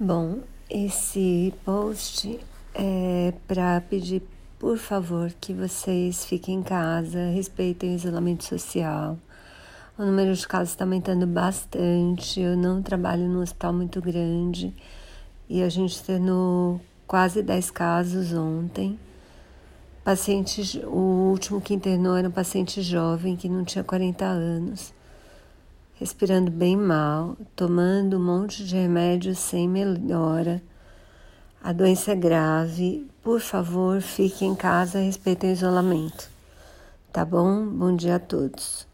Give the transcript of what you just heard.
Bom, esse post é para pedir, por favor, que vocês fiquem em casa, respeitem o isolamento social. O número de casos está aumentando bastante. Eu não trabalho num hospital muito grande e a gente tendo quase 10 casos ontem. Paciente, o último que internou era um paciente jovem que não tinha 40 anos respirando bem mal, tomando um monte de remédio sem melhora. A doença é grave. Por favor, fique em casa, respeitem o isolamento. Tá bom? Bom dia a todos.